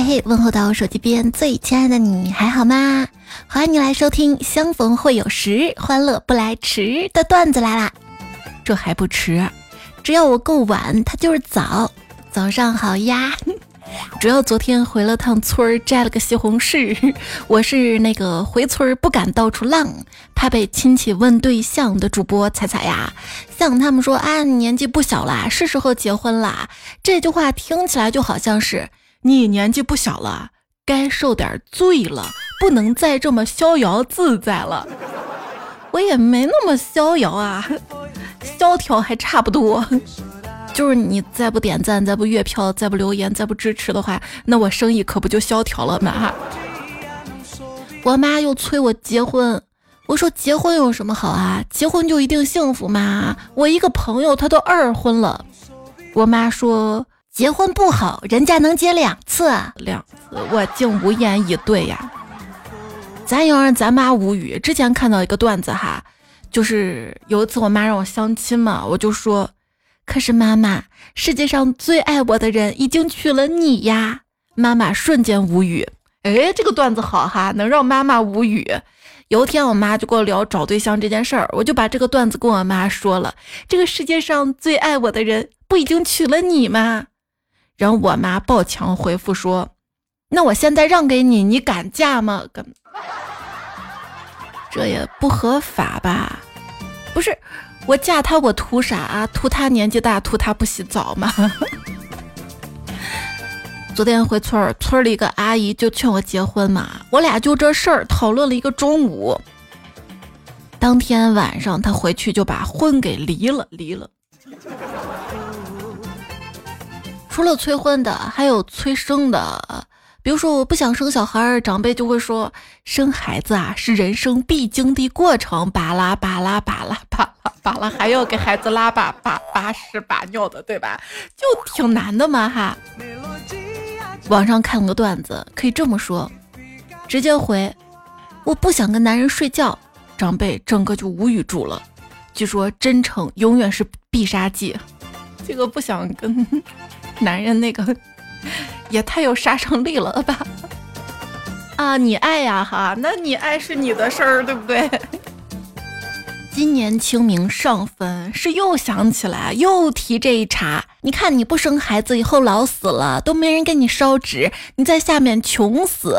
嘿嘿，问候到我手机边最亲爱的你，还好吗？欢迎你来收听《相逢会有时，欢乐不来迟》的段子来啦！这还不迟，只要我够晚，它就是早。早上好呀！主要昨天回了趟村儿，摘了个西红柿。我是那个回村儿不敢到处浪，怕被亲戚问对象的主播彩彩呀。像他们说啊，年纪不小啦，是时候结婚啦。这句话听起来就好像是。你年纪不小了，该受点罪了，不能再这么逍遥自在了。我也没那么逍遥啊，萧条还差不多。就是你再不点赞、再不月票、再不留言、再不支持的话，那我生意可不就萧条了吗？我妈又催我结婚，我说结婚有什么好啊？结婚就一定幸福吗？我一个朋友他都二婚了。我妈说。结婚不好，人家能结两次，两次我竟无言以对呀。咱要让咱妈无语。之前看到一个段子哈，就是有一次我妈让我相亲嘛，我就说，可是妈妈，世界上最爱我的人已经娶了你呀。妈妈瞬间无语。哎，这个段子好哈，能让妈妈无语。有一天我妈就跟我聊找对象这件事儿，我就把这个段子跟我妈说了。这个世界上最爱我的人不已经娶了你吗？然后我妈抱墙回复说：“那我现在让给你，你敢嫁吗？”这也不合法吧？不是，我嫁他我图啥？图他年纪大，图他不洗澡吗？昨天回村儿，村里一个阿姨就劝我结婚嘛，我俩就这事儿讨论了一个中午。当天晚上，她回去就把婚给离了，离了。除了催婚的，还有催生的。比如说，我不想生小孩，长辈就会说，生孩子啊是人生必经的过程，巴拉巴拉巴拉巴拉巴拉，还要给孩子拉粑粑、拉屎把尿的，对吧？就挺难的嘛哈。网上看了个段子，可以这么说：直接回，我不想跟男人睡觉，长辈整个就无语住了。据说真诚永远是必杀技，这个不想跟。男人那个也太有杀伤力了吧！啊，你爱呀哈，那你爱是你的事儿，对不对？今年清明上坟，是又想起来又提这一茬。你看你不生孩子以后老死了，都没人给你烧纸，你在下面穷死。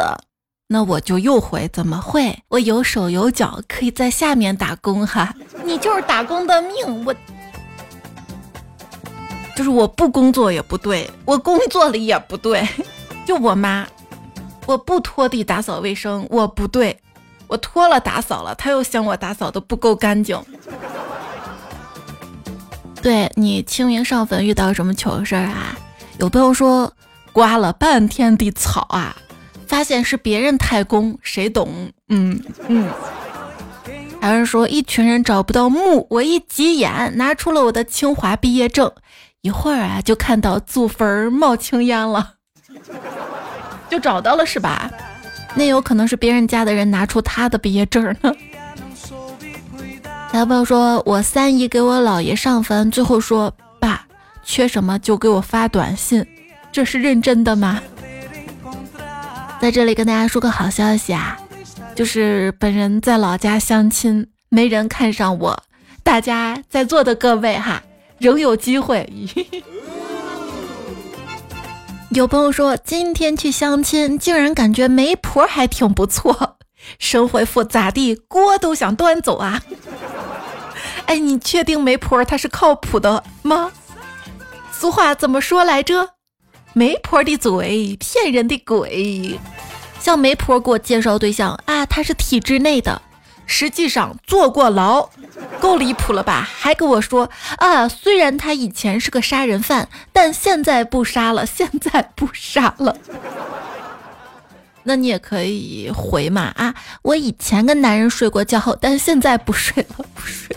那我就又回，怎么会？我有手有脚，可以在下面打工哈。你就是打工的命，我。就是我不工作也不对，我工作了也不对。就我妈，我不拖地打扫卫生，我不对；我拖了打扫了，她又嫌我打扫的不够干净。对你清明上坟遇到什么糗事儿啊？有朋友说刮了半天的草啊，发现是别人太公，谁懂？嗯嗯。还有人说一群人找不到墓，我一急眼拿出了我的清华毕业证。一会儿啊，就看到祖坟冒青烟了，就找到了是吧？那有可能是别人家的人拿出他的毕业证呢。小朋友说，我三姨给我姥爷上坟，最后说：“爸，缺什么就给我发短信。”这是认真的吗？在这里跟大家说个好消息啊，就是本人在老家相亲，没人看上我。大家在座的各位哈。仍有机会。有朋友说今天去相亲，竟然感觉媒婆还挺不错。神回复咋地？锅都想端走啊！哎，你确定媒婆她是靠谱的吗？俗话怎么说来着？媒婆的嘴骗人的鬼。像媒婆给我介绍对象啊，他是体制内的。实际上坐过牢，够离谱了吧？还跟我说啊，虽然他以前是个杀人犯，但现在不杀了，现在不杀了。那你也可以回嘛啊，我以前跟男人睡过觉，但现在不睡了，不睡。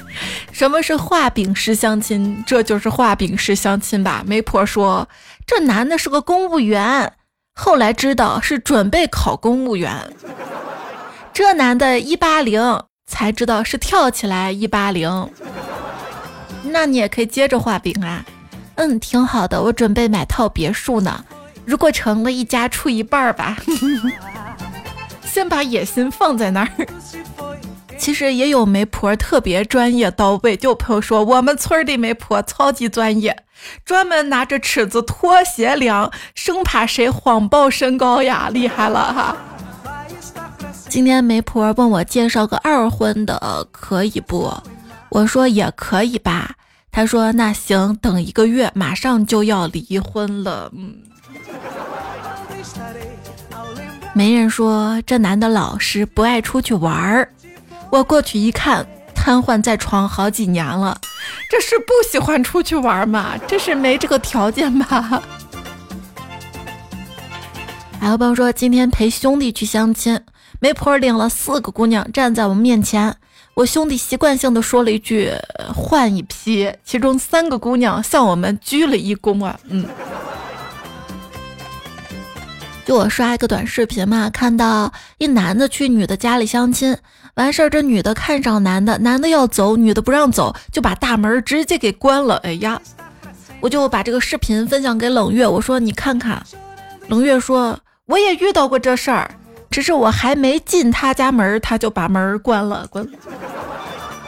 什么是画饼式相亲？这就是画饼式相亲吧？媒婆说这男的是个公务员，后来知道是准备考公务员。这男的一八零才知道是跳起来一八零，那你也可以接着画饼啊。嗯，挺好的，我准备买套别墅呢。如果成了一家出一半吧，先把野心放在那儿。其实也有媒婆特别专业到位，就朋友说我们村的媒婆超级专业，专门拿着尺子拖鞋量，生怕谁谎报身高呀，厉害了哈。今天媒婆问我介绍个二婚的可以不？我说也可以吧。她说那行，等一个月，马上就要离婚了。嗯。媒人说这男的老实，不爱出去玩儿。我过去一看，瘫痪在床好几年了，这是不喜欢出去玩吗？这是没这个条件吧？还有朋友说今天陪兄弟去相亲，媒婆领了四个姑娘站在我们面前，我兄弟习惯性的说了一句换一批，其中三个姑娘向我们鞠了一躬啊，嗯。就我刷一个短视频嘛，看到一男的去女的家里相亲，完事儿这女的看上男的，男的要走，女的不让走，就把大门直接给关了。哎呀，我就把这个视频分享给冷月，我说你看看。冷月说我也遇到过这事儿，只是我还没进他家门，他就把门关了，关。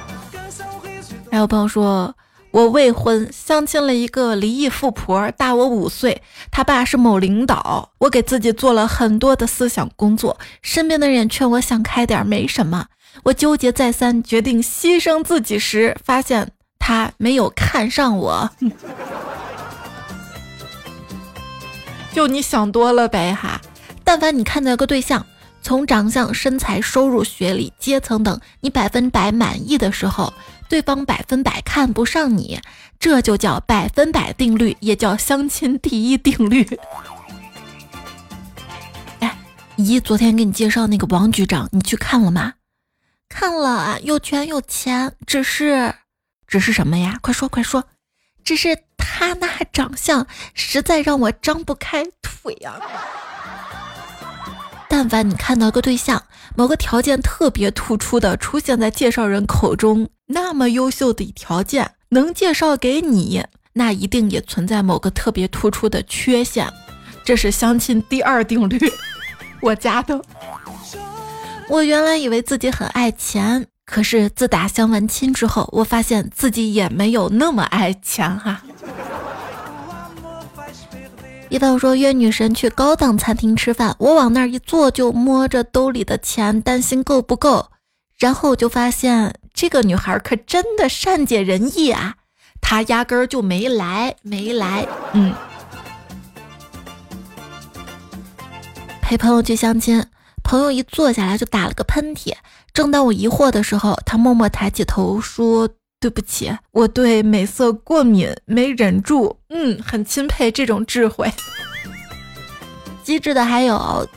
还有朋友说。我未婚，相亲了一个离异富婆，大我五岁，他爸是某领导。我给自己做了很多的思想工作，身边的人劝我想开点，没什么。我纠结再三，决定牺牲自己时，发现他没有看上我。就你想多了呗哈！但凡你看到个对象，从长相、身材、收入、学历、阶层等，你百分百满意的时候。对方百分百看不上你，这就叫百分百定律，也叫相亲第一定律。哎，姨，昨天给你介绍那个王局长，你去看了吗？看了啊，有权有钱，只是，只是什么呀？快说快说，只是他那长相实在让我张不开腿呀。但凡你看到个对象，某个条件特别突出的出现在介绍人口中，那么优秀的条件能介绍给你，那一定也存在某个特别突出的缺陷。这是相亲第二定律，我家的。我原来以为自己很爱钱，可是自打相完亲之后，我发现自己也没有那么爱钱哈。一朋友说约女神去高档餐厅吃饭，我往那儿一坐就摸着兜里的钱，担心够不够。然后我就发现这个女孩可真的善解人意啊，她压根儿就没来，没来。嗯，陪朋友去相亲，朋友一坐下来就打了个喷嚏。正当我疑惑的时候，他默默抬起头说。对不起，我对美色过敏，没忍住。嗯，很钦佩这种智慧。机智的还有，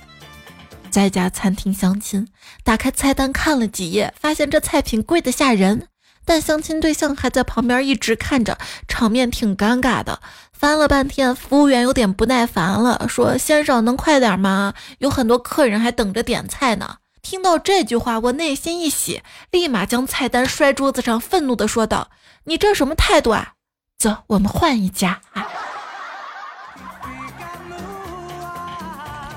在家餐厅相亲，打开菜单看了几页，发现这菜品贵的吓人，但相亲对象还在旁边一直看着，场面挺尴尬的。翻了半天，服务员有点不耐烦了，说：“先生，能快点吗？有很多客人还等着点菜呢。”听到这句话，我内心一喜，立马将菜单摔桌子上，愤怒地说道：“你这什么态度啊？走，我们换一家。”啊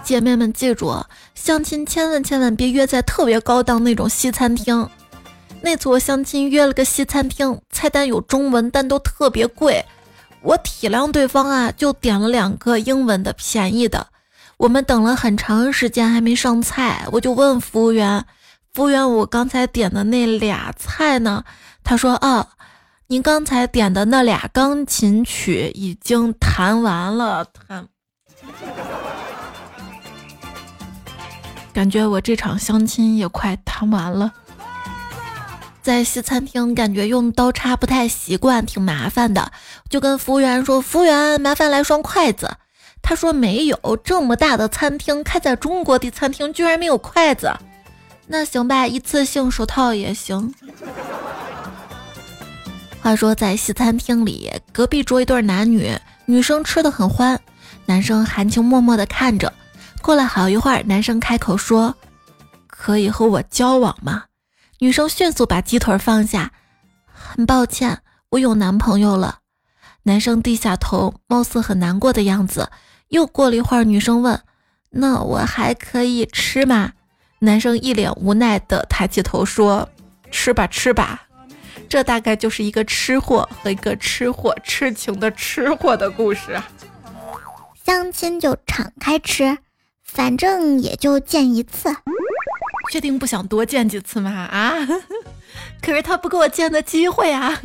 姐妹们记住，相亲千万千万别约在特别高档那种西餐厅。那次我相亲约了个西餐厅，菜单有中文，但都特别贵。我体谅对方啊，就点了两个英文的便宜的。我们等了很长时间还没上菜，我就问服务员：“服务员，我刚才点的那俩菜呢？”他说：“啊，您刚才点的那俩钢琴曲已经弹完了。”弹，感觉我这场相亲也快弹完了。在西餐厅，感觉用刀叉不太习惯，挺麻烦的，就跟服务员说：“服务员，麻烦来双筷子。”他说没有这么大的餐厅，开在中国的餐厅居然没有筷子。那行吧，一次性手套也行。话说在西餐厅里，隔壁桌一对男女，女生吃的很欢，男生含情脉脉的看着。过了好一会儿，男生开口说：“可以和我交往吗？”女生迅速把鸡腿放下，很抱歉，我有男朋友了。男生低下头，貌似很难过的样子。又过了一会儿，女生问：“那我还可以吃吗？”男生一脸无奈的抬起头说：“吃吧，吃吧。”这大概就是一个吃货和一个吃货痴情的吃货的故事。相亲就敞开吃，反正也就见一次。确定不想多见几次吗？啊？可是他不给我见的机会啊！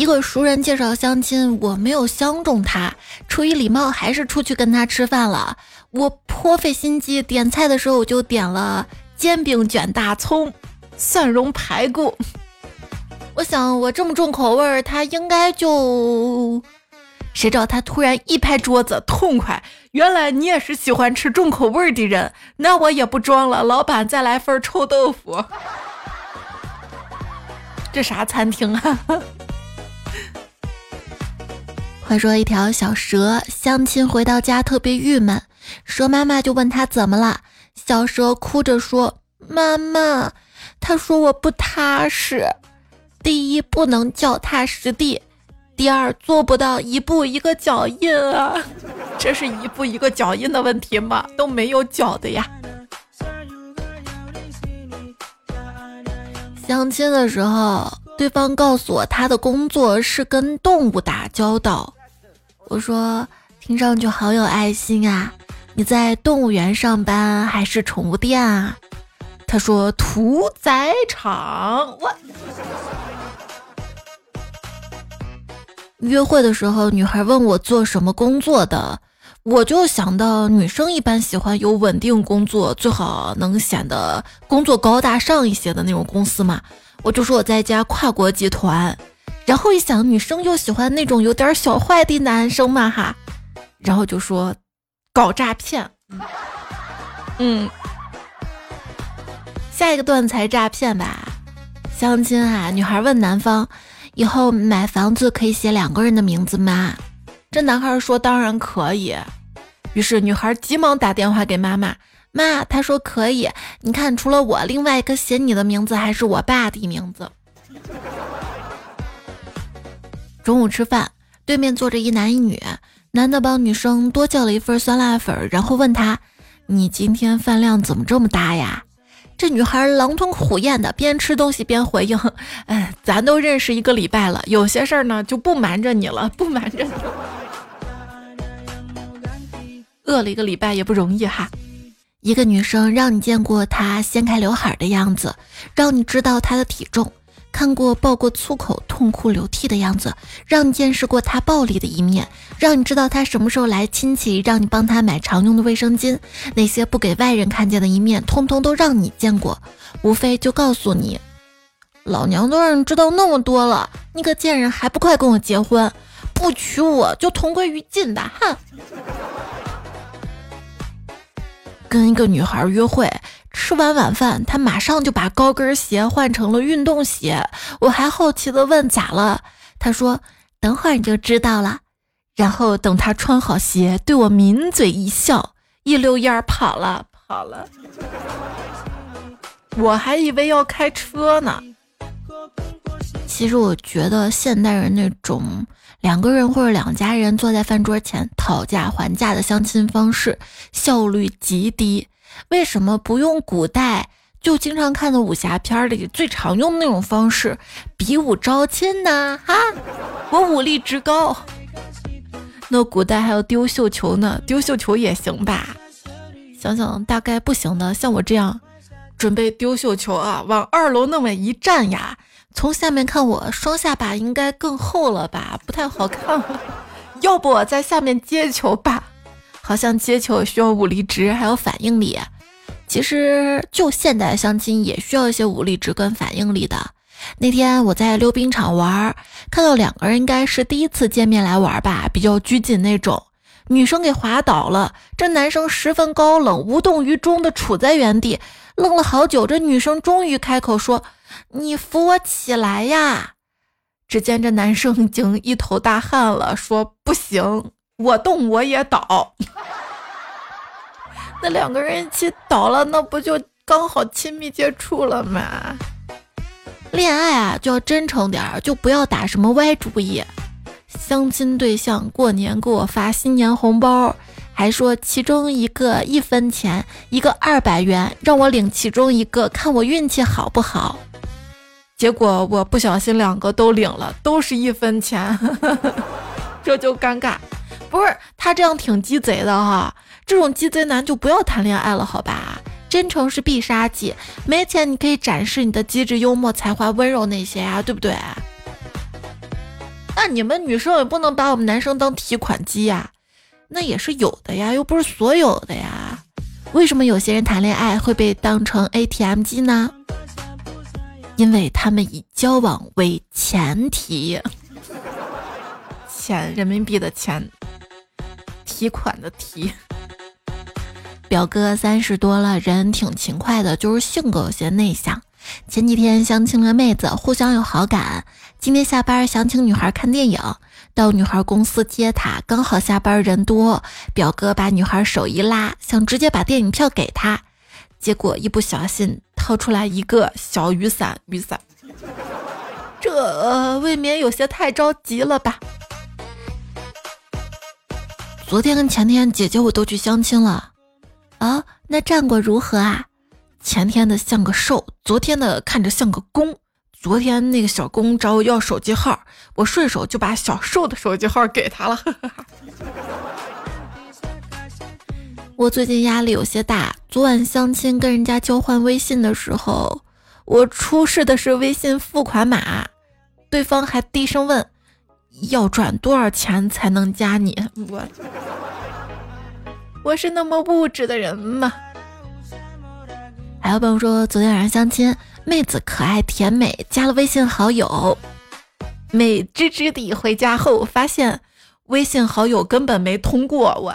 一个熟人介绍相亲，我没有相中他，出于礼貌还是出去跟他吃饭了。我颇费心机，点菜的时候我就点了煎饼卷大葱、蒜蓉排骨。我想我这么重口味，他应该就……谁知道他突然一拍桌子，痛快！原来你也是喜欢吃重口味的人，那我也不装了，老板再来份臭豆腐。这啥餐厅啊？话说一条小蛇相亲回到家特别郁闷，蛇妈妈就问他怎么了，小蛇哭着说：“妈妈，他说我不踏实，第一不能脚踏实地，第二做不到一步一个脚印啊，这是一步一个脚印的问题吗？都没有脚的呀。”相亲的时候，对方告诉我他的工作是跟动物打交道。我说听上去好有爱心啊！你在动物园上班还是宠物店啊？他说屠宰场。我约会的时候，女孩问我做什么工作的。我就想到，女生一般喜欢有稳定工作，最好能显得工作高大上一些的那种公司嘛。我就说我在一家跨国集团，然后一想，女生又喜欢那种有点小坏的男生嘛哈，然后就说搞诈骗。嗯，下一个段才诈骗吧。相亲啊，女孩问男方，以后买房子可以写两个人的名字吗？这男孩说：“当然可以。”于是女孩急忙打电话给妈妈：“妈，他说可以。你看，除了我，另外一个写你的名字还是我爸的名字。”中午吃饭，对面坐着一男一女，男的帮女生多叫了一份酸辣粉，然后问他：“你今天饭量怎么这么大呀？”这女孩狼吞虎咽的边吃东西边回应：“哎，咱都认识一个礼拜了，有些事儿呢就不瞒着你了，不瞒着你。”饿了一个礼拜也不容易哈。一个女生让你见过她掀开刘海的样子，让你知道她的体重；看过爆过粗口、痛哭流涕的样子，让你见识过她暴力的一面；让你知道她什么时候来亲戚，让你帮她买常用的卫生巾。那些不给外人看见的一面，通通都让你见过。无非就告诉你，老娘都让你知道那么多了，你个贱人还不快跟我结婚？不娶我就同归于尽吧！哼。跟一个女孩约会，吃完晚饭，她马上就把高跟鞋换成了运动鞋。我还好奇的问咋了，她说等会儿你就知道了。然后等她穿好鞋，对我抿嘴一笑，一溜烟儿跑了跑了。我还以为要开车呢。其实我觉得现代人那种。两个人或者两家人坐在饭桌前讨价还价的相亲方式效率极低，为什么不用古代就经常看的武侠片里最常用的那种方式比武招亲呢？哈，我武力值高。那古代还有丢绣球呢，丢绣球也行吧？想想大概不行的，像我这样准备丢绣球啊，往二楼那么一站呀。从下面看，我双下巴应该更厚了吧，不太好看。要不我在下面接球吧？好像接球需要武力值，还有反应力。其实就现代相亲也需要一些武力值跟反应力的。那天我在溜冰场玩，看到两个人应该是第一次见面来玩吧，比较拘谨那种。女生给滑倒了，这男生十分高冷，无动于衷的处在原地，愣了好久。这女生终于开口说。你扶我起来呀！只见这男生已经一头大汗了，说：“不行，我动我也倒。”那两个人一起倒了，那不就刚好亲密接触了吗？恋爱啊，就要真诚点儿，就不要打什么歪主意。相亲对象过年给我发新年红包，还说其中一个一分钱，一个二百元，让我领其中一个，看我运气好不好。结果我不小心两个都领了，都是一分钱，这就尴尬。不是他这样挺鸡贼的哈，这种鸡贼男就不要谈恋爱了，好吧？真诚是必杀技，没钱你可以展示你的机智、幽默、才华、温柔那些呀，对不对？那你们女生也不能把我们男生当提款机呀，那也是有的呀，又不是所有的呀。为什么有些人谈恋爱会被当成 ATM 机呢？因为他们以交往为前提，钱人民币的钱。提款的提，表哥三十多了，人挺勤快的，就是性格有些内向。前几天相亲了妹子，互相有好感。今天下班想请女孩看电影，到女孩公司接她，刚好下班人多，表哥把女孩手一拉，想直接把电影票给她，结果一不小心掏出来一个小雨伞，雨伞，这未免有些太着急了吧。昨天跟前天，姐姐我都去相亲了，啊，那战果如何啊？前天的像个兽，昨天的看着像个公。昨天那个小公找我要手机号，我顺手就把小兽的手机号给他了。我最近压力有些大，昨晚相亲跟人家交换微信的时候，我出示的是微信付款码，对方还低声问。要转多少钱才能加你？我我是那么物质的人吗？还有朋友说，昨天晚上相亲，妹子可爱甜美，加了微信好友，美滋滋地回家后发现微信好友根本没通过我。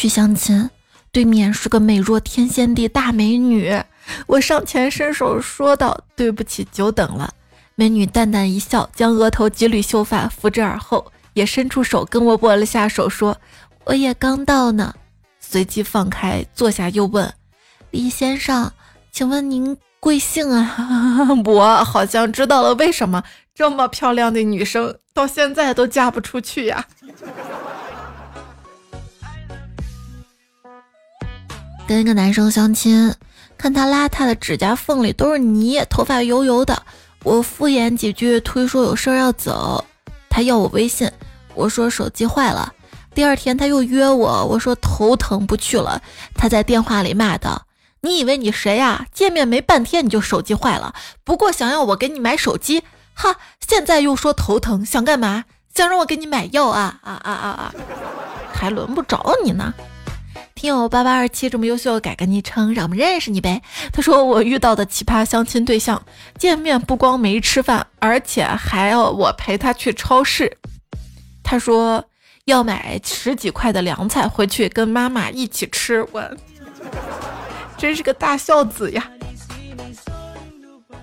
去相亲，对面是个美若天仙的大美女。我上前伸手说道：“对不起，久等了。”美女淡淡一笑，将额头几缕秀发拂至耳后，也伸出手跟我握了下手，说：“我也刚到呢。”随即放开坐下，又问：“李先生，请问您贵姓啊？” 我好像知道了，为什么这么漂亮的女生到现在都嫁不出去呀？跟一个男生相亲。看他邋遢的指甲缝里都是泥，头发油油的。我敷衍几句，推说有事儿要走。他要我微信，我说手机坏了。第二天他又约我，我说头疼不去了。他在电话里骂道：“你以为你谁呀？见面没半天你就手机坏了？不过想要我给你买手机，哈！现在又说头疼，想干嘛？想让我给你买药啊啊啊啊啊！还轮不着你呢。”听友八八二七这么优秀，改个昵称，让我们认识你呗。他说我遇到的奇葩相亲对象，见面不光没吃饭，而且还要我陪他去超市。他说要买十几块的凉菜回去跟妈妈一起吃，我 真是个大孝子呀。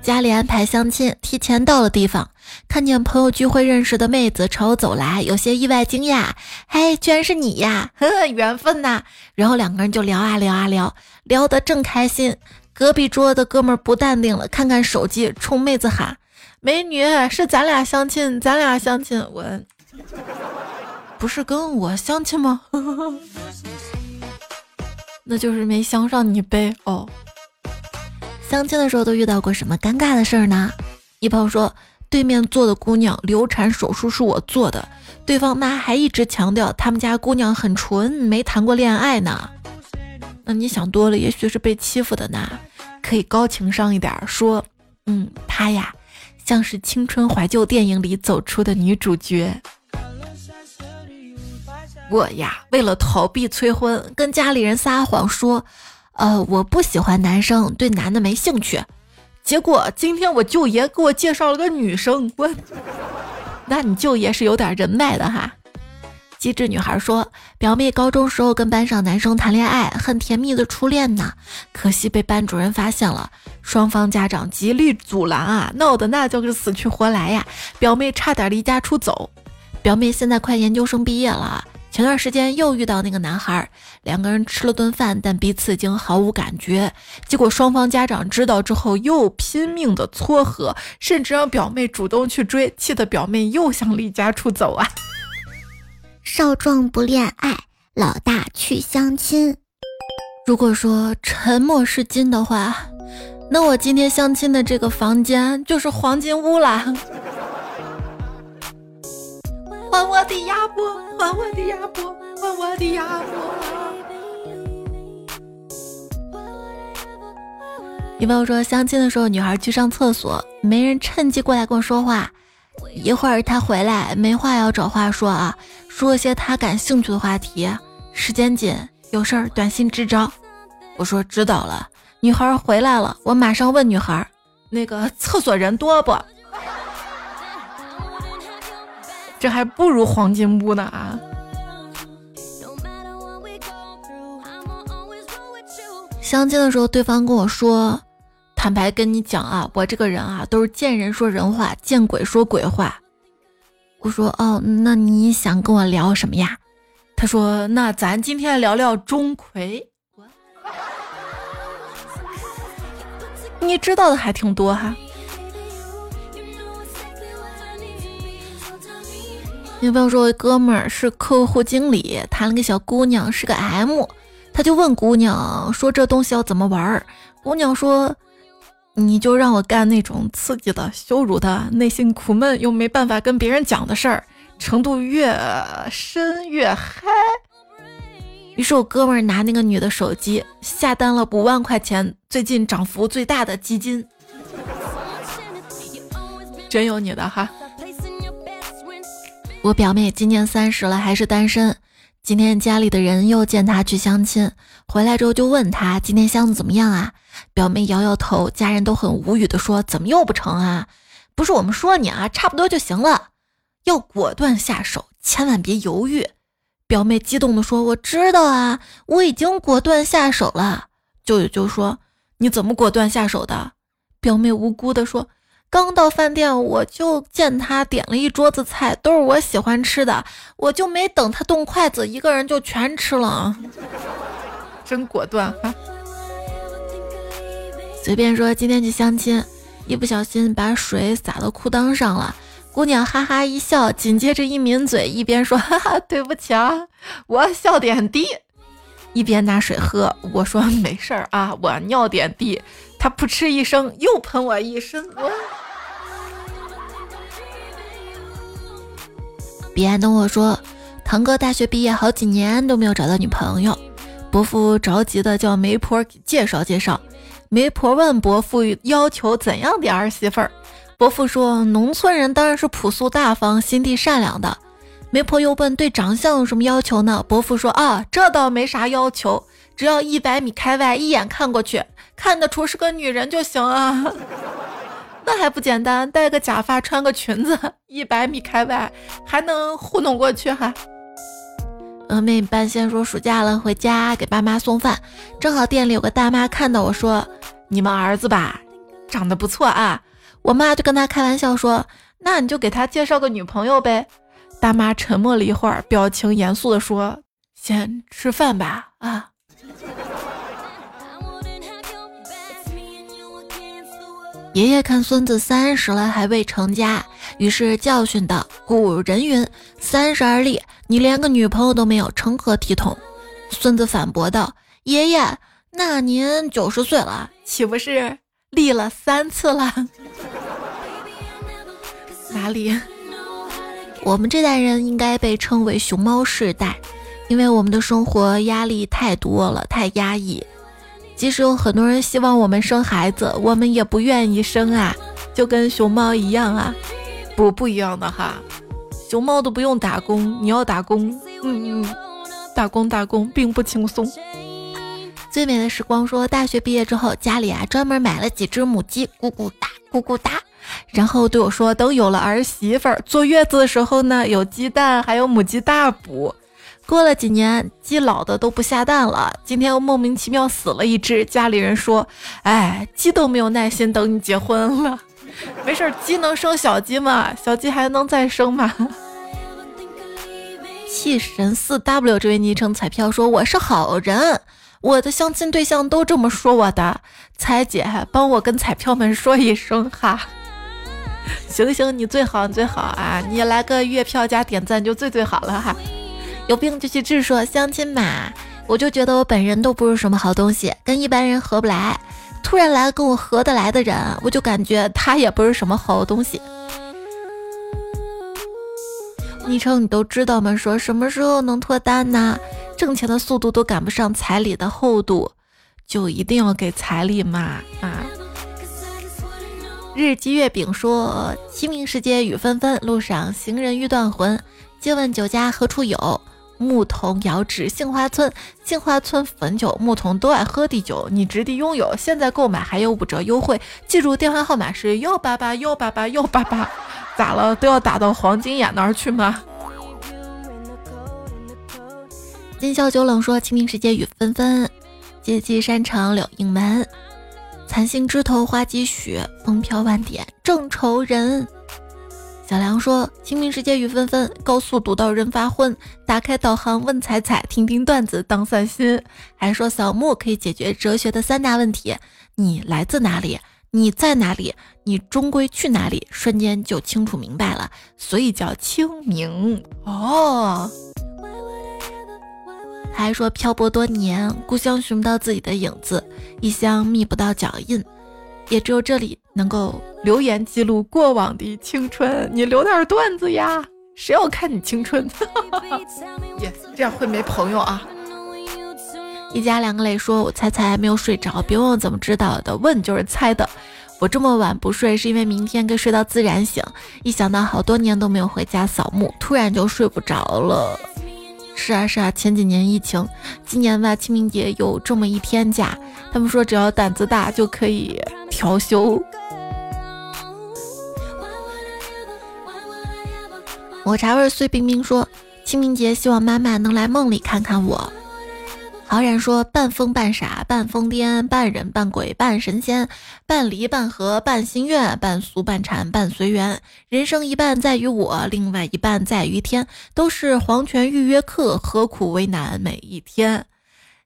家里安排相亲，提前到了地方，看见朋友聚会认识的妹子朝我走来，有些意外惊讶。嘿，居然是你呀！呵呵，缘分呐。然后两个人就聊啊聊啊聊，聊得正开心。隔壁桌的哥们儿不淡定了，看看手机，冲妹子喊：“美女，是咱俩相亲，咱俩相亲。”我不是跟我相亲吗？那就是没相上你呗。哦。相亲的时候都遇到过什么尴尬的事儿呢？一朋友说，对面坐的姑娘流产手术是我做的，对方妈还一直强调他们家姑娘很纯，没谈过恋爱呢。那你想多了，也许是被欺负的呢。可以高情商一点，说，嗯，她呀，像是青春怀旧电影里走出的女主角。我呀，为了逃避催婚，跟家里人撒谎说。呃，我不喜欢男生，对男的没兴趣。结果今天我舅爷给我介绍了个女生，我，那你舅爷是有点人脉的哈。机智女孩说，表妹高中时候跟班上男生谈恋爱，很甜蜜的初恋呢，可惜被班主任发现了，双方家长极力阻拦啊，闹得那叫个死去活来呀，表妹差点离家出走。表妹现在快研究生毕业了。前段时间又遇到那个男孩，两个人吃了顿饭，但彼此已经毫无感觉。结果双方家长知道之后，又拼命的撮合，甚至让表妹主动去追，气得表妹又想离家出走啊！少壮不恋爱，老大去相亲。如果说沉默是金的话，那我今天相亲的这个房间就是黄金屋啦！还我的鸭脖，还我的鸭脖，还我的鸭脖。女朋友说，相亲的时候女孩去上厕所，没人趁机过来跟我说话。一会儿她回来，没话要找话说啊，说些她感兴趣的话题。时间紧，有事儿短信支招。我说知道了。女孩回来了，我马上问女孩，那个厕所人多不？这还不如黄金屋呢啊！相亲的时候，对方跟我说：“坦白跟你讲啊，我这个人啊，都是见人说人话，见鬼说鬼话。”我说：“哦，那你想跟我聊什么呀？”他说：“那咱今天聊聊钟馗。”你知道的还挺多哈。有朋友说，哥们儿是客户经理，谈了个小姑娘，是个 M，他就问姑娘说：“这东西要怎么玩？”姑娘说：“你就让我干那种刺激的、羞辱的、内心苦闷又没办法跟别人讲的事儿，程度越深越嗨。”于是我哥们儿拿那个女的手机下单了五万块钱，最近涨幅最大的基金，真有你的哈。我表妹今年三十了，还是单身。今天家里的人又见她去相亲，回来之后就问她今天相的怎么样啊？表妹摇摇头，家人都很无语的说：“怎么又不成啊？不是我们说你啊，差不多就行了，要果断下手，千万别犹豫。”表妹激动的说：“我知道啊，我已经果断下手了。”舅舅就说：“你怎么果断下手的？”表妹无辜的说。刚到饭店，我就见他点了一桌子菜，都是我喜欢吃的，我就没等他动筷子，一个人就全吃了，真果断哈！随便说今天去相亲，一不小心把水洒到裤裆上了，姑娘哈哈一笑，紧接着一抿嘴，一边说哈哈对不起啊，我笑点低，一边拿水喝。我说没事儿啊，我尿点地。他扑哧一声又喷我一身。彼岸跟我说，堂哥大学毕业好几年都没有找到女朋友，伯父着急的叫媒婆介绍介绍。媒婆问伯父要求怎样的儿媳妇儿，伯父说农村人当然是朴素大方、心地善良的。媒婆又问对长相有什么要求呢？伯父说啊，这倒没啥要求，只要一百米开外一眼看过去。看得出是个女人就行啊，那还不简单？戴个假发，穿个裙子，一百米开外还能糊弄过去哈。呃，妹半仙说暑假了，回家给爸妈送饭，正好店里有个大妈看到我说：“你们儿子吧，长得不错啊。”我妈就跟他开玩笑说：“那你就给他介绍个女朋友呗。”大妈沉默了一会儿，表情严肃的说：“先吃饭吧。”啊。爷爷看孙子三十了还未成家，于是教训道：“古人云，三十而立，你连个女朋友都没有，成何体统？”孙子反驳道：“爷爷，那您九十岁了，岂不是立了三次了？” 哪里？我们这代人应该被称为“熊猫世代”，因为我们的生活压力太多了，太压抑。即使有很多人希望我们生孩子，我们也不愿意生啊，就跟熊猫一样啊，不不一样的哈，熊猫都不用打工，你要打工，嗯嗯，打工打工并不轻松。最美的时光说，大学毕业之后，家里啊专门买了几只母鸡，咕咕哒咕咕哒，然后对我说，等有了儿媳妇儿，坐月子的时候呢，有鸡蛋，还有母鸡大补。过了几年，鸡老的都不下蛋了。今天又莫名其妙死了一只，家里人说：“哎，鸡都没有耐心等你结婚了。”没事，鸡能生小鸡吗？小鸡还能再生吗？气神四 W 这位昵称彩票说我是好人，我的相亲对象都这么说我的。彩姐，帮我跟彩票们说一声哈。行行，你最好，你最好啊！你来个月票加点赞就最最好了哈。有病就去治，说相亲嘛，我就觉得我本人都不是什么好东西，跟一般人合不来。突然来个跟我合得来的人，我就感觉他也不是什么好东西。昵称你都知道吗？说什么时候能脱单呢？挣钱的速度都赶不上彩礼的厚度，就一定要给彩礼嘛啊！日积月饼说：清明时节雨纷纷，路上行人欲断魂。借问酒家何处有？牧童遥指杏花村。杏花村汾酒，牧童都爱喝的酒。你值得拥有，现在购买还有五折优惠。记住电话号码是幺八八幺八八幺八八。咋了？都要打到黄金眼那儿去吗？今宵酒冷说：清明时节雨纷纷，借寄山城柳映门。残星枝头花积雪，风飘万点正愁人。小梁说：清明时节雨纷纷，高速堵到人发昏。打开导航问彩彩，听听段子当散心。还说扫墓可以解决哲学的三大问题：你来自哪里？你在哪里？你终归去哪里？瞬间就清楚明白了，所以叫清明哦。还说漂泊多年，故乡寻不到自己的影子，异乡觅不到脚印，也只有这里能够留言记录过往的青春。你留点段子呀，谁要看你青春？耶，这样会没朋友啊。一家两个磊说：“我猜猜没有睡着，别问我怎么知道的，问就是猜的。我这么晚不睡，是因为明天该睡到自然醒。一想到好多年都没有回家扫墓，突然就睡不着了。是啊是啊，前几年疫情，今年吧清明节有这么一天假，他们说只要胆子大就可以调休。”抹茶味碎冰冰说：“清明节希望妈妈能来梦里看看我。”陶然说：“半疯半傻半疯癫，半人半鬼半神仙，半离半合半心愿，半俗半禅半随缘。人生一半在于我，另外一半在于天。都是黄泉预约客，何苦为难每一天？”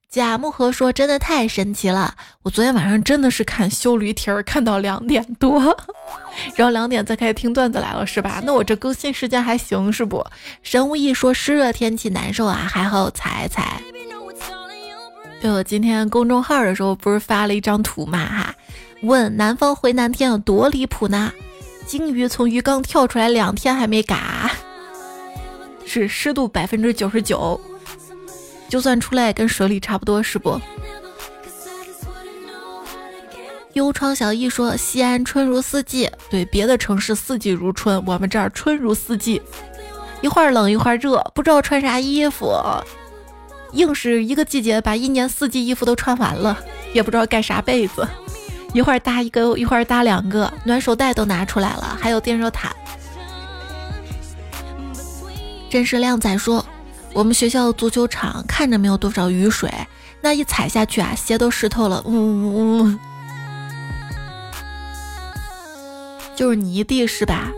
贾木禾说：“真的太神奇了！我昨天晚上真的是看修驴蹄儿看到两点多，然后两点再开始听段子来了，是吧？那我这更新时间还行是不？”神无意说：“湿热天气难受啊，还好踩踩。”对我今天公众号的时候不是发了一张图嘛哈？问南方回南天有多离谱呢？鲸鱼从鱼缸跳出来两天还没嘎，是湿度百分之九十九，就算出来跟水里差不多是不？幽窗小艺说西安春如四季，对别的城市四季如春，我们这儿春如四季，一会儿冷一会儿热，不知道穿啥衣服。硬是一个季节把一年四季衣服都穿完了，也不知道盖啥被子，一会儿搭一个，一会儿搭两个，暖手袋都拿出来了，还有电热毯。真是靓仔说，我们学校足球场看着没有多少雨水，那一踩下去啊，鞋都湿透了，呜呜呜，就是泥地是吧？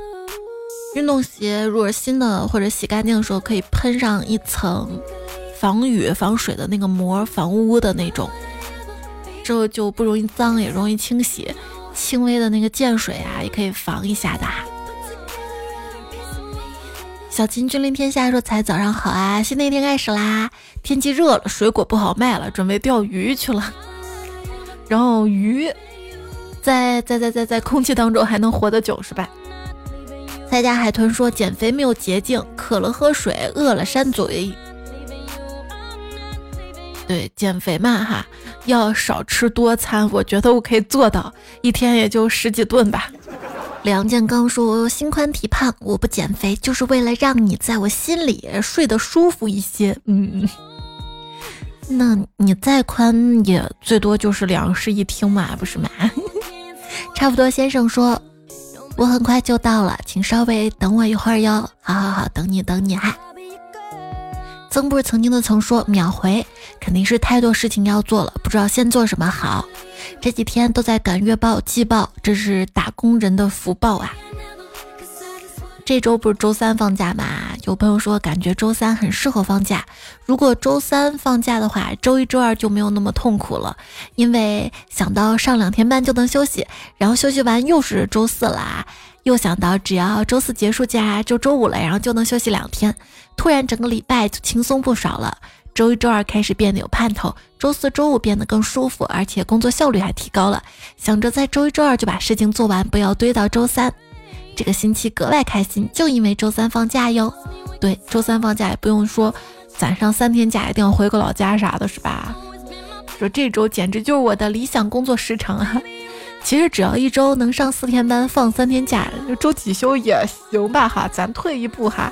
运动鞋如果新的或者洗干净的时候，可以喷上一层。防雨防水的那个膜，防污的那种，之后就不容易脏，也容易清洗。轻微的那个溅水啊，也可以防一下的。小秦君临天下说：“才早上好啊，新的一天开始啦！天气热了，水果不好卖了，准备钓鱼去了。然后鱼在在在在在空气当中还能活得久是吧？”在家海豚说：“减肥没有捷径，渴了喝水，饿了扇嘴。”对，减肥嘛哈，要少吃多餐。我觉得我可以做到，一天也就十几顿吧。梁建刚说：“心宽体胖，我不减肥就是为了让你在我心里睡得舒服一些。”嗯，那你再宽也最多就是两室一厅嘛，不是吗？差不多。先生说：“我很快就到了，请稍微等我一会儿哟。”好好好，等你等你哈。曾不是曾经的曾说秒回，肯定是太多事情要做了，不知道先做什么好。这几天都在赶月报、季报，这是打工人的福报啊。这周不是周三放假嘛？有朋友说感觉周三很适合放假，如果周三放假的话，周一周二就没有那么痛苦了，因为想到上两天班就能休息，然后休息完又是周四啦，又想到只要周四结束假就周五了，然后就能休息两天，突然整个礼拜就轻松不少了。周一、周二开始变得有盼头，周四周五变得更舒服，而且工作效率还提高了。想着在周一、周二就把事情做完，不要堆到周三。这个星期格外开心，就因为周三放假哟。对，周三放假也不用说攒上三天假，一定要回个老家啥的，是吧？说这周简直就是我的理想工作时长啊！其实只要一周能上四天班，放三天假，周几休也行吧？哈，咱退一步哈。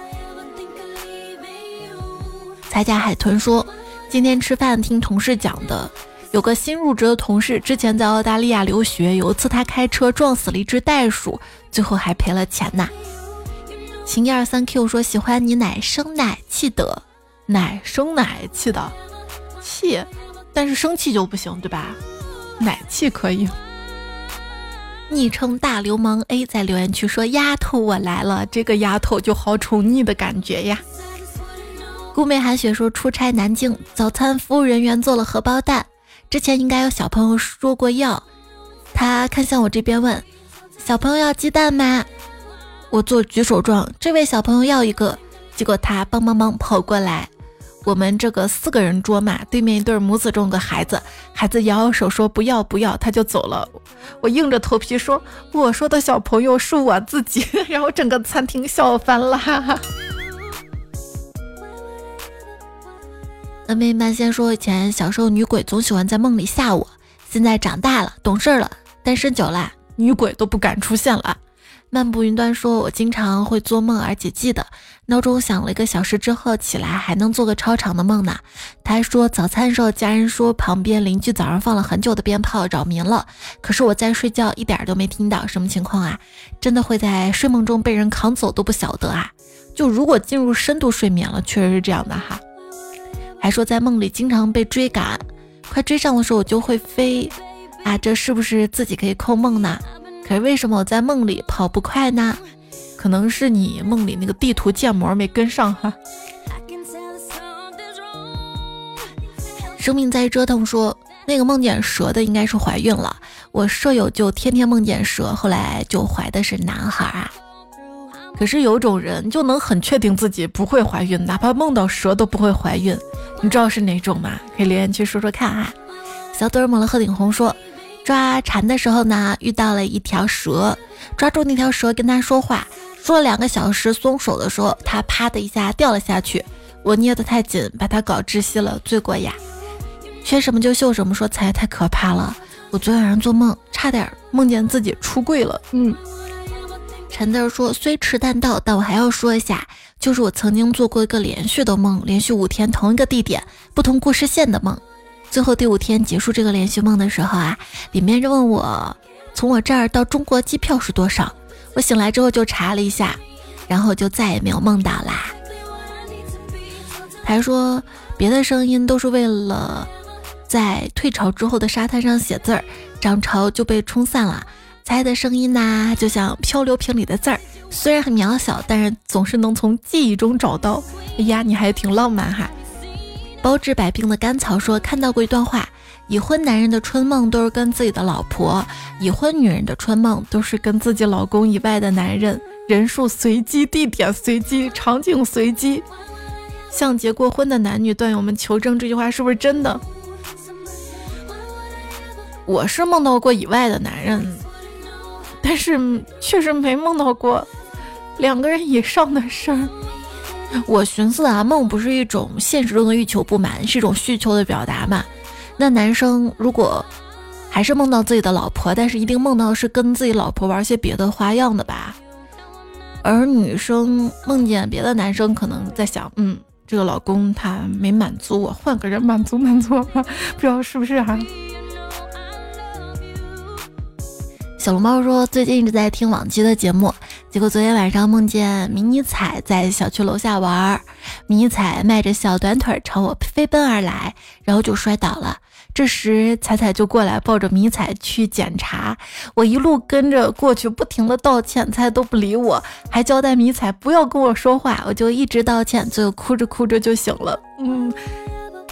才家海豚说，今天吃饭听同事讲的。有个新入职的同事，之前在澳大利亚留学，有一次他开车撞死了一只袋鼠，最后还赔了钱呐。晴一二三 Q 说喜欢你奶声奶气的，奶声奶气的气，但是生气就不行，对吧？奶气可以。昵称大流氓 A 在留言区说：“丫头我来了，这个丫头就好宠溺的感觉呀。”顾梅寒雪说出差南京，早餐服务人员做了荷包蛋。之前应该有小朋友说过要，他看向我这边问：“小朋友要鸡蛋吗？”我做举手状，这位小朋友要一个。结果他帮帮忙跑过来，我们这个四个人桌嘛，对面一对母子中个孩子，孩子摇摇手说不要不要，他就走了。我硬着头皮说：“我说的小朋友是我自己。”然后整个餐厅笑翻了。恩妹慢先说，以前小时候女鬼总喜欢在梦里吓我，现在长大了懂事了，单身久了，女鬼都不敢出现了。漫步云端说，我经常会做梦，而且记得闹钟响了一个小时之后起来还能做个超长的梦呢。他还说早餐的时候家人说旁边邻居早上放了很久的鞭炮扰民了，可是我在睡觉一点都没听到，什么情况啊？真的会在睡梦中被人扛走都不晓得啊？就如果进入深度睡眠了，确实是这样的哈。还说在梦里经常被追赶，快追上的时候我就会飞，啊，这是不是自己可以控梦呢？可是为什么我在梦里跑不快呢？可能是你梦里那个地图建模没跟上哈。生命在折腾说那个梦见蛇的应该是怀孕了，我舍友就天天梦见蛇，后来就怀的是男孩啊。可是有种人就能很确定自己不会怀孕，哪怕梦到蛇都不会怀孕。你知道是哪种吗？可以留言区说说看啊。小嘴儿抹了鹤顶红说，抓蝉的时候呢，遇到了一条蛇，抓住那条蛇跟他说话，说了两个小时，松手的时候，他啪的一下掉了下去，我捏得太紧，把他搞窒息了，罪过呀。缺什么就秀什么，说才太可怕了。我昨天晚上做梦，差点梦见自己出柜了。嗯。陈字说，虽迟但到，但我还要说一下。就是我曾经做过一个连续的梦，连续五天同一个地点不同故事线的梦，最后第五天结束这个连续梦的时候啊，里面就问我从我这儿到中国机票是多少，我醒来之后就查了一下，然后就再也没有梦到啦。还说别的声音都是为了在退潮之后的沙滩上写字儿，涨潮就被冲散了。猜的声音呐，就像漂流瓶里的字儿。虽然很渺小，但是总是能从记忆中找到。哎呀，你还挺浪漫哈！包治百病的甘草说看到过一段话：已婚男人的春梦都是跟自己的老婆，已婚女人的春梦都是跟自己老公以外的男人。人数随机，地点随机，场景随机。向结过婚的男女段友们求证，这句话是不是真的？我是梦到过以外的男人，但是确实没梦到过。两个人以上的事儿，我寻思啊，梦不是一种现实中的欲求不满，是一种需求的表达嘛？那男生如果还是梦到自己的老婆，但是一定梦到是跟自己老婆玩些别的花样的吧？而女生梦见别的男生，可能在想，嗯，这个老公他没满足我，换个人满足满足吧？不知道是不是哈？小龙猫说：“最近一直在听往期的节目，结果昨天晚上梦见迷你彩在小区楼下玩，迷你彩迈着小短腿朝我飞奔而来，然后就摔倒了。这时彩彩就过来抱着迷彩去检查，我一路跟着过去，不停的道歉，彩都不理我，还交代迷彩不要跟我说话，我就一直道歉，最后哭着哭着就醒了。嗯，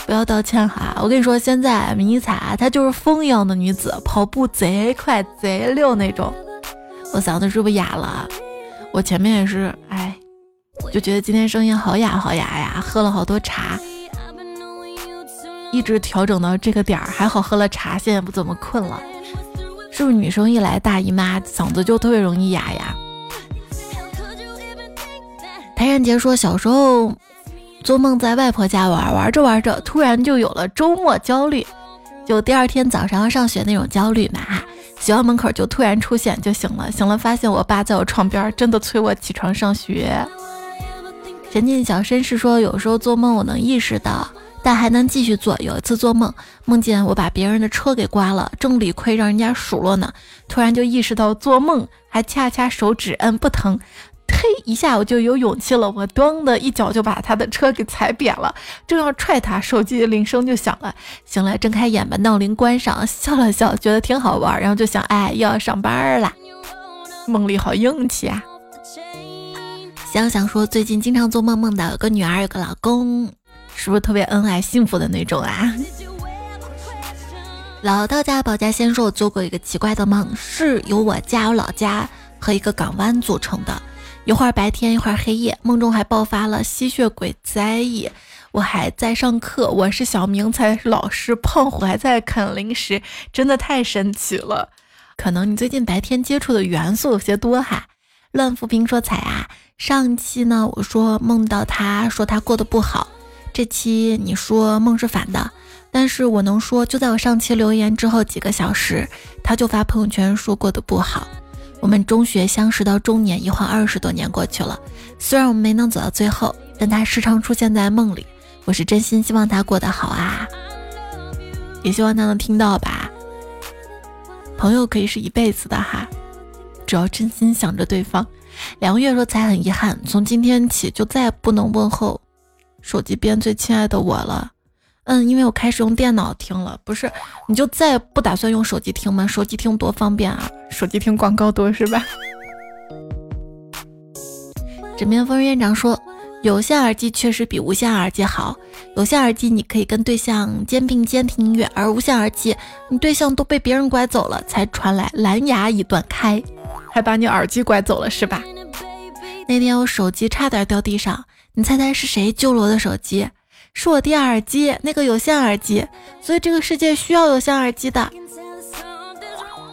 不要道歉哈，我跟你说，现在迷彩她就是风一样的女子，跑步贼快贼溜那种。我嗓子是不是哑了？我前面也是，哎，就觉得今天声音好哑好哑呀，喝了好多茶。一直调整到这个点儿，还好喝了茶，现在不怎么困了。是不是女生一来大姨妈，嗓子就特别容易哑呀？谭仁杰说，小时候做梦在外婆家玩，玩着玩着，突然就有了周末焦虑，就第二天早上要上学那种焦虑嘛。学校门口就突然出现，就醒了，醒了发现我爸在我床边，真的催我起床上学。神经小绅士说，有时候做梦我能意识到。但还能继续做。有一次做梦，梦见我把别人的车给刮了，正理亏让人家数落呢，突然就意识到做梦，还掐掐手指，嗯，不疼，嘿一下我就有勇气了，我咣的一脚就把他的车给踩扁了，正要踹他，手机铃声就响了，醒来睁开眼把闹铃关上，笑了笑，觉得挺好玩，然后就想，哎，又要上班啦，梦里好硬气啊。想想说，最近经常做梦，梦到有个女儿，有个老公。是不是特别恩爱幸福的那种啊？老道家保家仙说，我做过一个奇怪的梦，是由我家、我老家和一个港湾组成的，一会儿白天，一会儿黑夜。梦中还爆发了吸血鬼灾异，我还在上课，我是小明才是老师，胖虎还在啃零食，真的太神奇了。可能你最近白天接触的元素有些多哈。乱浮萍说彩啊，上期呢我说梦到他说他过得不好。这期你说梦是反的，但是我能说，就在我上期留言之后几个小时，他就发朋友圈说过得不好。我们中学相识到中年，一晃二十多年过去了，虽然我们没能走到最后，但他时常出现在梦里。我是真心希望他过得好啊，也希望他能听到吧。朋友可以是一辈子的哈，只要真心想着对方。两个月说才很遗憾，从今天起就再也不能问候。手机边最亲爱的我了，嗯，因为我开始用电脑听了，不是，你就再不打算用手机听吗？手机听多方便啊，手机听广告多是吧？枕边风院长说，有线耳机确实比无线耳机好，有线耳机你可以跟对象肩并肩听音乐，而无线耳机你对象都被别人拐走了，才传来蓝牙已断开，还把你耳机拐走了是吧？那天我手机差点掉地上。你猜猜是谁救了我的手机？是我弟耳机，那个有线耳机。所以这个世界需要有线耳机的。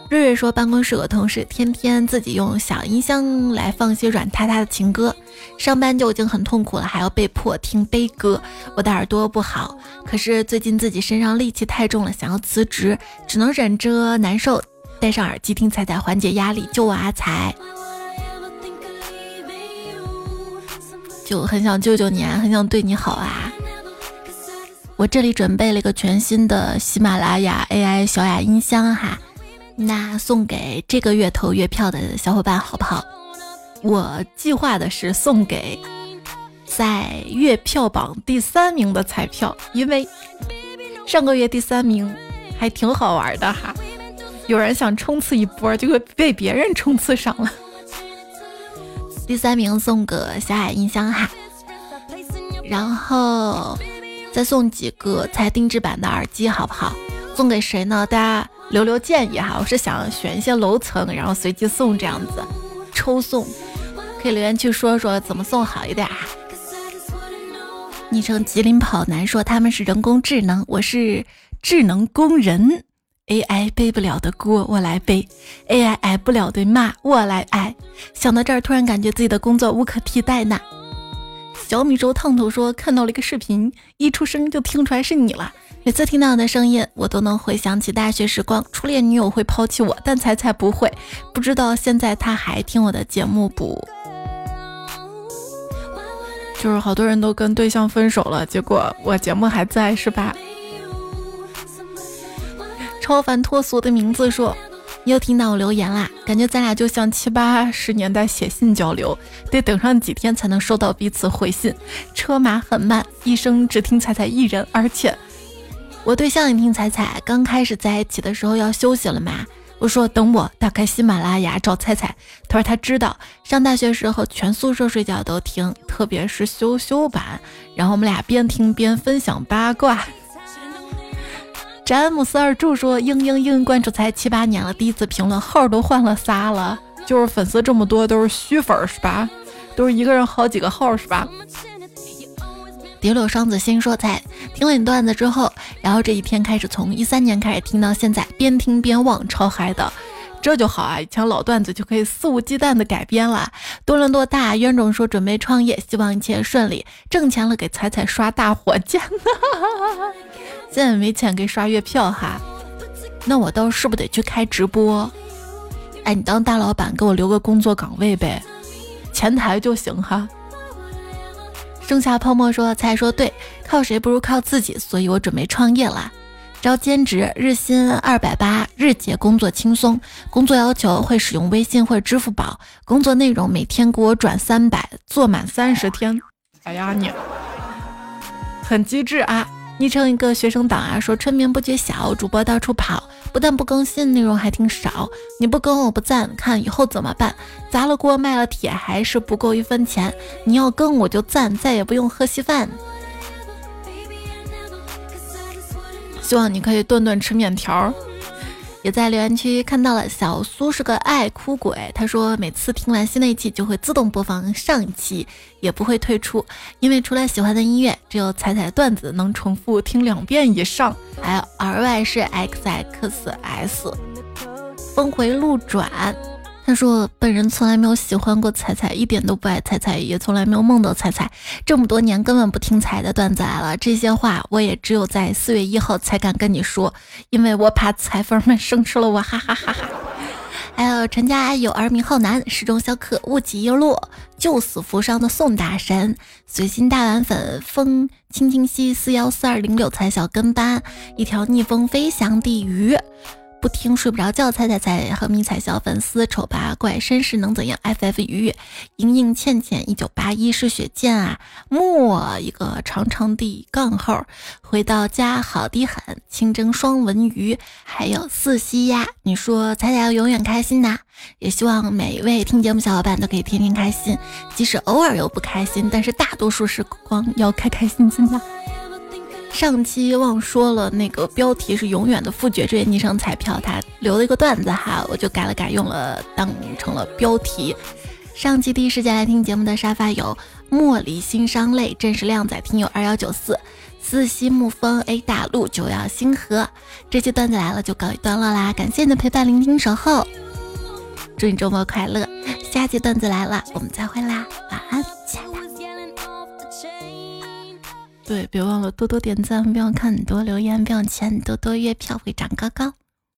瑞瑞说，办公室有个同事天天自己用小音箱来放些软塌塌的情歌，上班就已经很痛苦了，还要被迫听悲歌。我的耳朵不好，可是最近自己身上戾气太重了，想要辞职，只能忍着难受，戴上耳机听彩彩缓解压力。救我阿才！就很想救救你啊，很想对你好啊！我这里准备了一个全新的喜马拉雅 AI 小雅音箱哈，那送给这个月投月票的小伙伴好不好？我计划的是送给在月票榜第三名的彩票，因为上个月第三名还挺好玩的哈，有人想冲刺一波，就会被别人冲刺上了。第三名送个小雅音箱哈，然后再送几个才定制版的耳机，好不好？送给谁呢？大家留留建议哈。我是想选一些楼层，然后随机送这样子，抽送，可以留言去说说怎么送好一点。昵称吉林跑男说他们是人工智能，我是智能工人。AI 背不了的锅我来背，AI 挨不了的骂我来挨。想到这儿，突然感觉自己的工作无可替代呢。小米粥烫头说看到了一个视频，一出声就听出来是你了。每次听到你的声音，我都能回想起大学时光，初恋女友会抛弃我，但彩彩不会。不知道现在他还听我的节目不？就是好多人都跟对象分手了，结果我节目还在，是吧？超凡脱俗的名字说：“又听到我留言啦，感觉咱俩就像七八十年代写信交流，得等上几天才能收到彼此回信，车马很慢，一生只听彩彩一人，而且我对象也听彩彩，刚开始在一起的时候要休息了嘛。我说等我打开喜马拉雅找彩彩，他说他知道，上大学时候全宿舍睡觉都听，特别是羞羞版，然后我们俩边听边分享八卦。詹姆斯二柱说：“嘤嘤嘤，关注才七八年了，第一次评论号都换了仨了，就是粉丝这么多都是虚粉是吧？都是一个人好几个号是吧？”蝶柳双子星说：“在听了你段子之后，然后这一天开始从一三年开始听到现在，边听边忘，超嗨的，这就好啊！以前老段子就可以肆无忌惮的改编了。”多伦多大冤种说：“准备创业，希望一切顺利，挣钱了给彩彩刷大火箭。”现在没钱给刷月票哈，那我倒是不得去开直播？哎，你当大老板给我留个工作岗位呗，前台就行哈。盛夏泡沫说：“菜说对，靠谁不如靠自己，所以我准备创业了，招兼职，日薪二百八，日结，工作轻松，工作要求会使用微信或者支付宝，工作内容每天给我转三百，做满三十天。哎呀你，很机智啊！”昵称一个学生党啊，说春眠不觉晓，主播到处跑，不但不更新，内容还挺少。你不更我不赞，看以后怎么办？砸了锅卖了铁还是不够一分钱。你要更我就赞，再也不用喝稀饭。希望你可以顿顿吃面条。也在留言区看到了，小苏是个爱哭鬼。他说，每次听完新的一期就会自动播放上一期，也不会退出，因为除了喜欢的音乐，只有彩彩段子能重复听两遍以上。还有 R Y 是 X X S，峰回路转。他说：“本人从来没有喜欢过彩彩，一点都不爱彩彩，也从来没有梦到彩彩。这么多年根本不听彩的段子来了，这些话我也只有在四月一号才敢跟你说，因为我怕彩粉们生吃了我，哈哈哈哈。”还有陈家有儿名浩南，时钟小可，物极一落，救死扶伤的宋大神，随心大碗粉，风清清兮，四幺四二零六才小跟班，一条逆风飞翔的鱼。听睡不着觉，猜猜猜和迷彩小粉丝丑八怪绅士能怎样？ff 鱼莹莹倩倩一九八一是雪见啊，莫一个长长的杠号，回到家好的很，清蒸双文鱼，还有四西鸭。你说彩彩要永远开心呐，也希望每一位听节目小伙伴都可以天天开心，即使偶尔有不开心，但是大多数时光要开开心心的。上期忘说了，那个标题是永远的复决，这位昵称彩票他留了一个段子哈，我就改了改，用了当成了标题。上期第一时间来听节目的沙发有茉莉心伤泪，正是靓仔听友二幺九四四夕沐风 A 大陆九幺星河。这期段子来了就告一段落啦，感谢你的陪伴、聆听、守候，祝你周末快乐。下期段子来了，我们再会啦，晚安，亲爱。对，别忘了多多点赞，不要看很多留言，不要钱，多多月票会长高高。